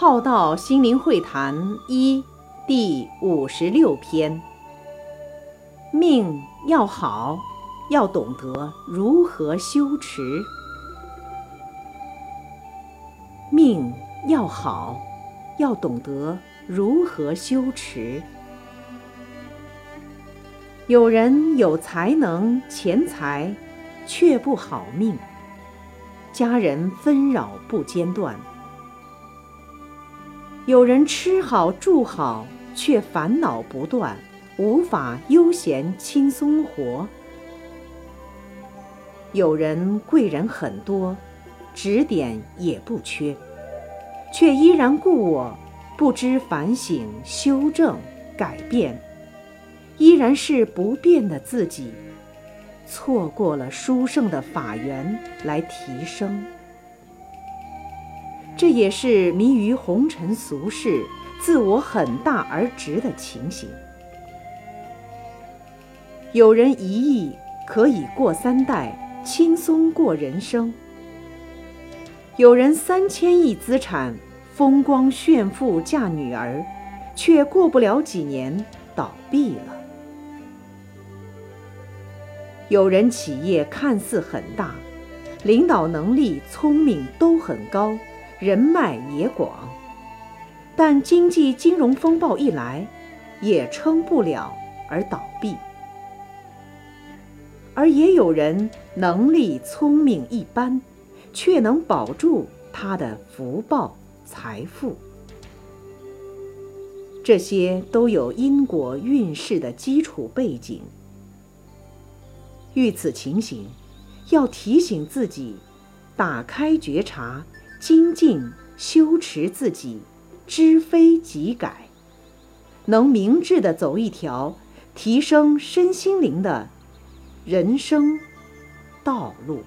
浩道心灵会谈一第五十六篇：命要好，要懂得如何修持；命要好，要懂得如何修持。有人有才能、钱财，却不好命；家人纷扰不间断。有人吃好住好，却烦恼不断，无法悠闲轻松活；有人贵人很多，指点也不缺，却依然故我，不知反省、修正、改变，依然是不变的自己，错过了殊胜的法缘来提升。这也是迷于红尘俗世、自我很大而直的情形。有人一亿可以过三代，轻松过人生；有人三千亿资产，风光炫富嫁女儿，却过不了几年倒闭了；有人企业看似很大，领导能力、聪明都很高。人脉也广，但经济金融风暴一来，也撑不了而倒闭。而也有人能力聪明一般，却能保住他的福报财富。这些都有因果运势的基础背景。遇此情形，要提醒自己，打开觉察。精进修持自己，知非即改，能明智的走一条提升身心灵的人生道路。